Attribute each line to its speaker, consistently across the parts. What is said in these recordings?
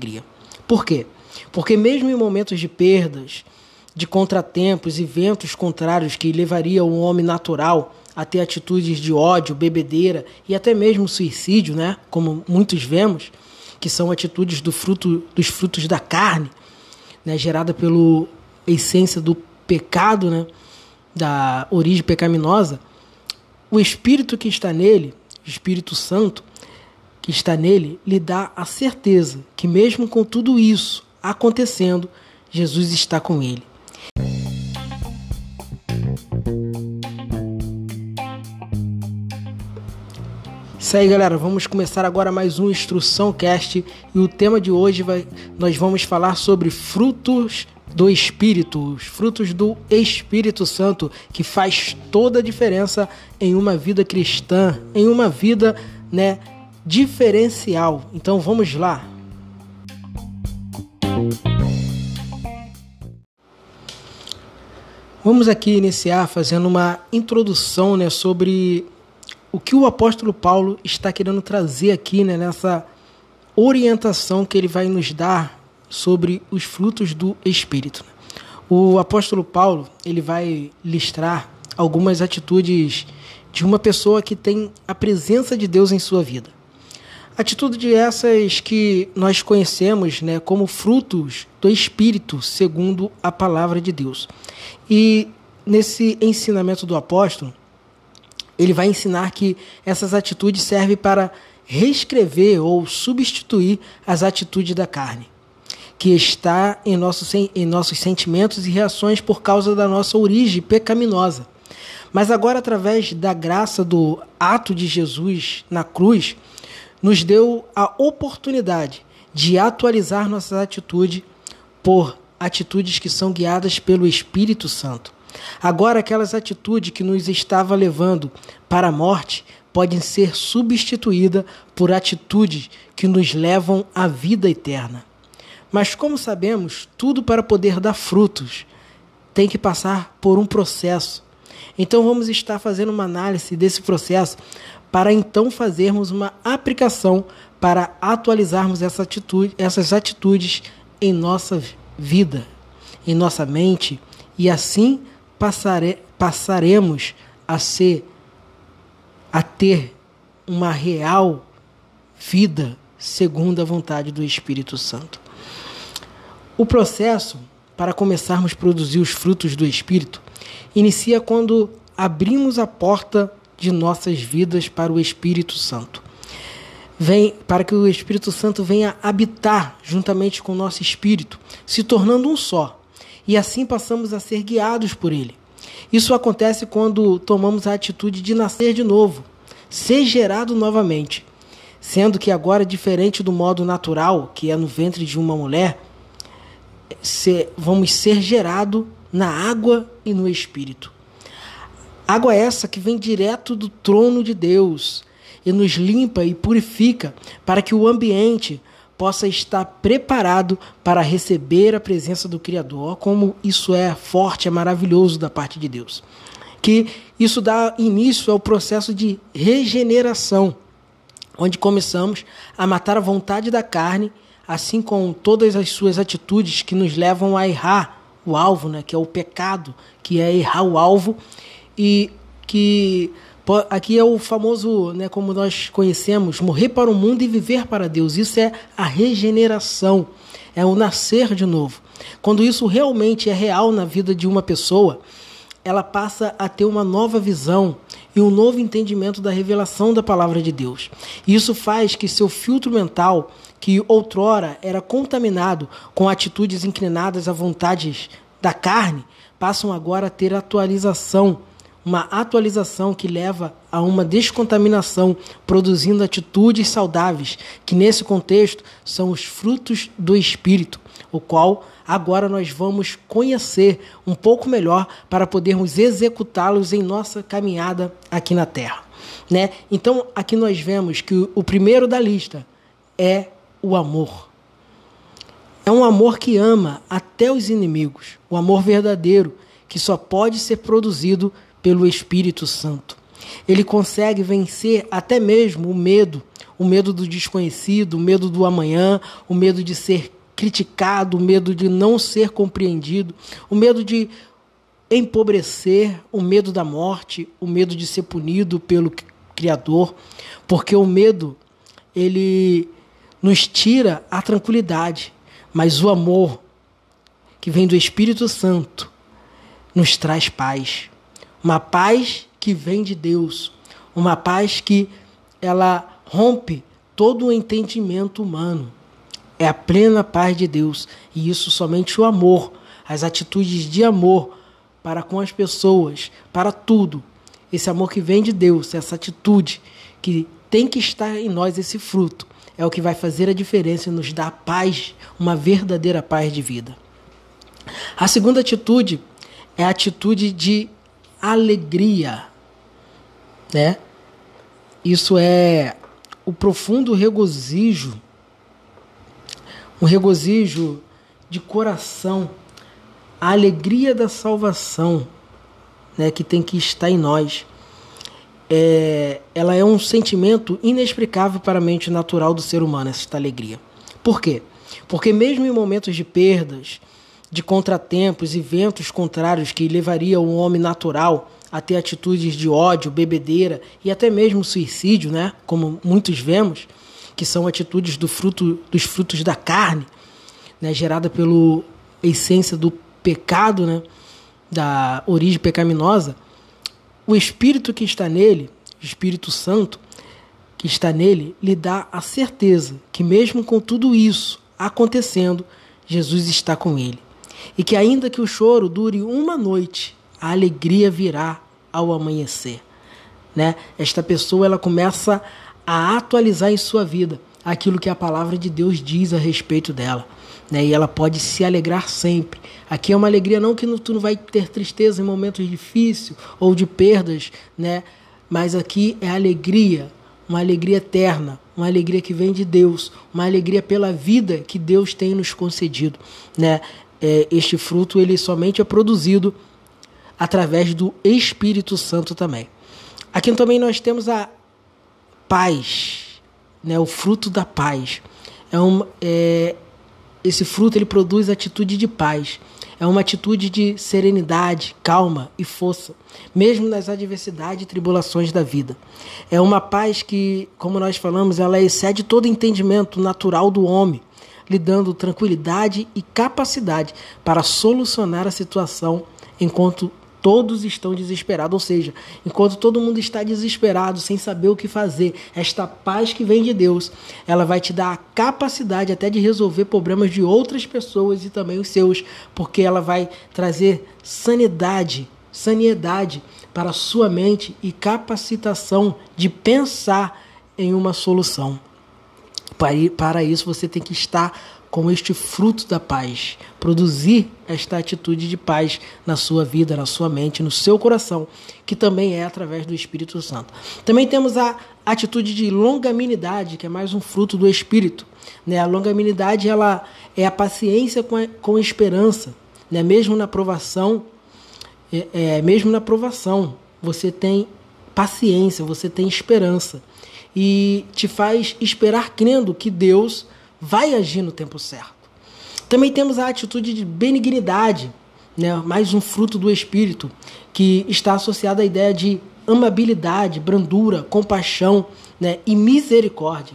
Speaker 1: alegria. Por quê? Porque mesmo em momentos de perdas, de contratempos e ventos contrários que levariam o homem natural a ter atitudes de ódio, bebedeira e até mesmo suicídio, né? Como muitos vemos, que são atitudes do fruto, dos frutos da carne, né? Gerada pela essência do pecado, né? Da origem pecaminosa. O Espírito que está nele, o Espírito Santo que está nele, lhe dá a certeza que mesmo com tudo isso acontecendo, Jesus está com ele. Isso aí, galera. Vamos começar agora mais um Instrução Cast e o tema de hoje vai, nós vamos falar sobre frutos do Espírito, os frutos do Espírito Santo, que faz toda a diferença em uma vida cristã, em uma vida, né, diferencial. Então vamos lá. Vamos aqui iniciar fazendo uma introdução, né, sobre o que o apóstolo Paulo está querendo trazer aqui né, nessa orientação que ele vai nos dar sobre os frutos do Espírito. O apóstolo Paulo ele vai listar algumas atitudes de uma pessoa que tem a presença de Deus em sua vida. Atitude essas que nós conhecemos né, como frutos do Espírito, segundo a palavra de Deus. E nesse ensinamento do apóstolo, ele vai ensinar que essas atitudes servem para reescrever ou substituir as atitudes da carne, que está em, nosso, em nossos sentimentos e reações por causa da nossa origem pecaminosa. Mas agora, através da graça do ato de Jesus na cruz, nos deu a oportunidade de atualizar nossas atitudes por atitudes que são guiadas pelo Espírito Santo. Agora, aquelas atitudes que nos estava levando para a morte podem ser substituídas por atitudes que nos levam à vida eterna. Mas, como sabemos, tudo para poder dar frutos tem que passar por um processo. Então, vamos estar fazendo uma análise desse processo para então fazermos uma aplicação para atualizarmos essa atitude, essas atitudes em nossa vida, em nossa mente, e assim passare, passaremos a ser, a ter uma real vida segundo a vontade do Espírito Santo. O processo para começarmos a produzir os frutos do Espírito inicia quando abrimos a porta de nossas vidas para o Espírito Santo. Vem para que o Espírito Santo venha habitar juntamente com o nosso espírito, se tornando um só e assim passamos a ser guiados por Ele. Isso acontece quando tomamos a atitude de nascer de novo, ser gerado novamente, sendo que agora, diferente do modo natural, que é no ventre de uma mulher, vamos ser gerado na água e no Espírito. Água essa que vem direto do trono de Deus e nos limpa e purifica para que o ambiente possa estar preparado para receber a presença do Criador. Como isso é forte, é maravilhoso da parte de Deus. Que isso dá início ao processo de regeneração, onde começamos a matar a vontade da carne, assim como todas as suas atitudes que nos levam a errar o alvo, né, que é o pecado, que é errar o alvo, e que Aqui é o famoso, né, como nós conhecemos, morrer para o mundo e viver para Deus. Isso é a regeneração, é o nascer de novo. Quando isso realmente é real na vida de uma pessoa, ela passa a ter uma nova visão e um novo entendimento da revelação da palavra de Deus. Isso faz que seu filtro mental, que outrora era contaminado com atitudes inclinadas a vontades da carne, passam agora a ter atualização uma atualização que leva a uma descontaminação, produzindo atitudes saudáveis, que nesse contexto são os frutos do Espírito, o qual agora nós vamos conhecer um pouco melhor para podermos executá-los em nossa caminhada aqui na Terra. Né? Então, aqui nós vemos que o primeiro da lista é o amor. É um amor que ama até os inimigos, o amor verdadeiro, que só pode ser produzido pelo Espírito Santo. Ele consegue vencer até mesmo o medo, o medo do desconhecido, o medo do amanhã, o medo de ser criticado, o medo de não ser compreendido, o medo de empobrecer, o medo da morte, o medo de ser punido pelo Criador, porque o medo ele nos tira a tranquilidade, mas o amor que vem do Espírito Santo nos traz paz. Uma paz que vem de Deus, uma paz que ela rompe todo o entendimento humano. É a plena paz de Deus, e isso somente o amor, as atitudes de amor para com as pessoas, para tudo. Esse amor que vem de Deus, essa atitude que tem que estar em nós esse fruto, é o que vai fazer a diferença e nos dar paz, uma verdadeira paz de vida. A segunda atitude é a atitude de alegria, né? Isso é o profundo regozijo, um regozijo de coração, a alegria da salvação, né, que tem que estar em nós. É, ela é um sentimento inexplicável para a mente natural do ser humano, essa alegria. Por quê? Porque mesmo em momentos de perdas, de contratempos e ventos contrários que levaria o homem natural a ter atitudes de ódio, bebedeira e até mesmo suicídio, né? Como muitos vemos, que são atitudes do fruto dos frutos da carne, né? Gerada pela essência do pecado, né? Da origem pecaminosa. O espírito que está nele, o Espírito Santo que está nele, lhe dá a certeza que mesmo com tudo isso acontecendo, Jesus está com ele e que, ainda que o choro dure uma noite, a alegria virá ao amanhecer. Né? Esta pessoa ela começa a atualizar em sua vida aquilo que a palavra de Deus diz a respeito dela. Né? E ela pode se alegrar sempre. Aqui é uma alegria não que tu não vai ter tristeza em momentos difíceis ou de perdas, né? mas aqui é alegria, uma alegria eterna, uma alegria que vem de Deus, uma alegria pela vida que Deus tem nos concedido. Né? É, este fruto ele somente é produzido através do Espírito Santo também. Aqui também nós temos a paz, né, o fruto da paz. É um, é, esse fruto ele produz atitude de paz. É uma atitude de serenidade, calma e força, mesmo nas adversidades e tribulações da vida. É uma paz que, como nós falamos, ela excede todo entendimento natural do homem lhe dando tranquilidade e capacidade para solucionar a situação enquanto todos estão desesperados, ou seja, enquanto todo mundo está desesperado, sem saber o que fazer, esta paz que vem de Deus, ela vai te dar a capacidade até de resolver problemas de outras pessoas e também os seus, porque ela vai trazer sanidade, sanidade para a sua mente e capacitação de pensar em uma solução. Para isso você tem que estar com este fruto da paz, produzir esta atitude de paz na sua vida, na sua mente, no seu coração, que também é através do Espírito Santo. Também temos a atitude de longanimidade, que é mais um fruto do Espírito. Né? A longanimidade ela é a paciência com, a, com esperança, né? mesmo na provação, é, é, mesmo na provação, você tem paciência, você tem esperança e te faz esperar crendo que Deus vai agir no tempo certo. Também temos a atitude de benignidade, né? mais um fruto do Espírito, que está associado à ideia de amabilidade, brandura, compaixão né? e misericórdia.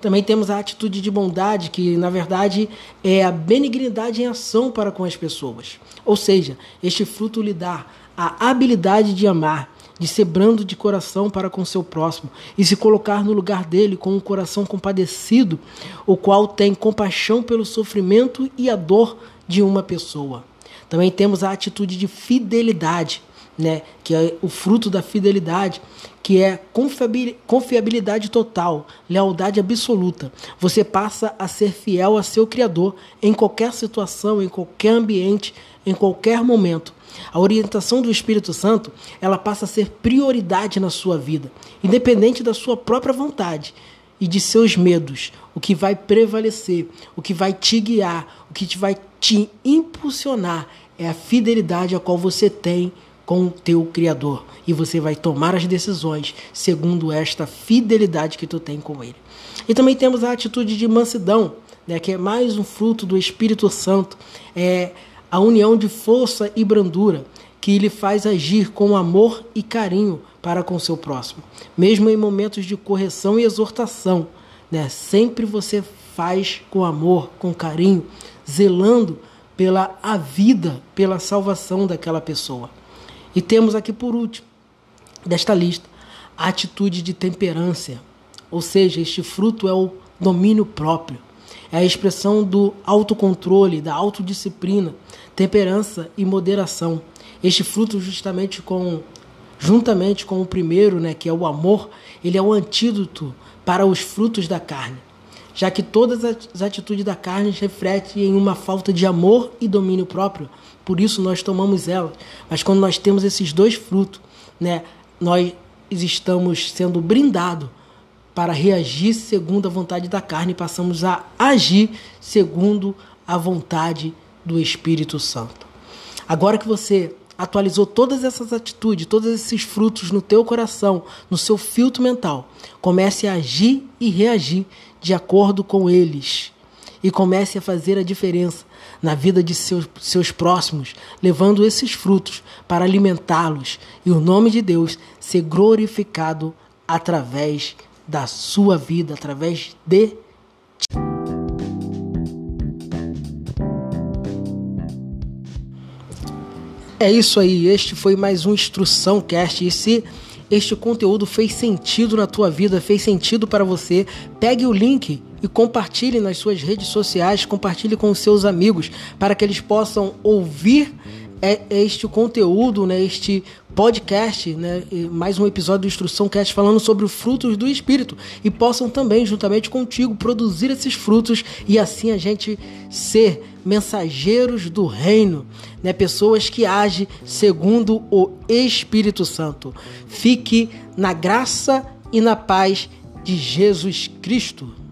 Speaker 1: Também temos a atitude de bondade, que na verdade é a benignidade em ação para com as pessoas. Ou seja, este fruto lhe dá a habilidade de amar, de ser brando de coração para com seu próximo e se colocar no lugar dele com um coração compadecido, o qual tem compaixão pelo sofrimento e a dor de uma pessoa. Também temos a atitude de fidelidade, né, que é o fruto da fidelidade, que é confiabilidade total, lealdade absoluta. Você passa a ser fiel a seu Criador em qualquer situação, em qualquer ambiente, em qualquer momento. A orientação do Espírito Santo, ela passa a ser prioridade na sua vida, independente da sua própria vontade e de seus medos. O que vai prevalecer, o que vai te guiar, o que vai te impulsionar é a fidelidade a qual você tem com o teu Criador e você vai tomar as decisões segundo esta fidelidade que tu tem com Ele. E também temos a atitude de mansidão, né, que é mais um fruto do Espírito Santo, é a união de força e brandura que lhe faz agir com amor e carinho para com seu próximo, mesmo em momentos de correção e exortação. Né, sempre você faz com amor, com carinho, zelando pela a vida, pela salvação daquela pessoa. E temos aqui por último desta lista a atitude de temperância, ou seja, este fruto é o domínio próprio, é a expressão do autocontrole, da autodisciplina, temperança e moderação. Este fruto justamente com juntamente com o primeiro, né, que é o amor, ele é o antídoto para os frutos da carne, já que todas as atitudes da carne refletem em uma falta de amor e domínio próprio. Por isso nós tomamos ela. Mas quando nós temos esses dois frutos, né, nós estamos sendo brindados para reagir segundo a vontade da carne e passamos a agir segundo a vontade do Espírito Santo. Agora que você atualizou todas essas atitudes, todos esses frutos no teu coração, no seu filtro mental, comece a agir e reagir de acordo com eles e comece a fazer a diferença na vida de seus, seus próximos, levando esses frutos para alimentá-los e o nome de Deus ser glorificado através da sua vida, através de ti. É isso aí, este foi mais um Instrução Cast. E se este conteúdo fez sentido na tua vida, fez sentido para você, pegue o link e compartilhe nas suas redes sociais, compartilhe com os seus amigos, para que eles possam ouvir é, este conteúdo, né, este podcast, né, mais um episódio do Instrução Cast falando sobre os frutos do Espírito e possam também, juntamente contigo, produzir esses frutos e assim a gente ser mensageiros do reino, né, pessoas que agem segundo o Espírito Santo. Fique na graça e na paz de Jesus Cristo.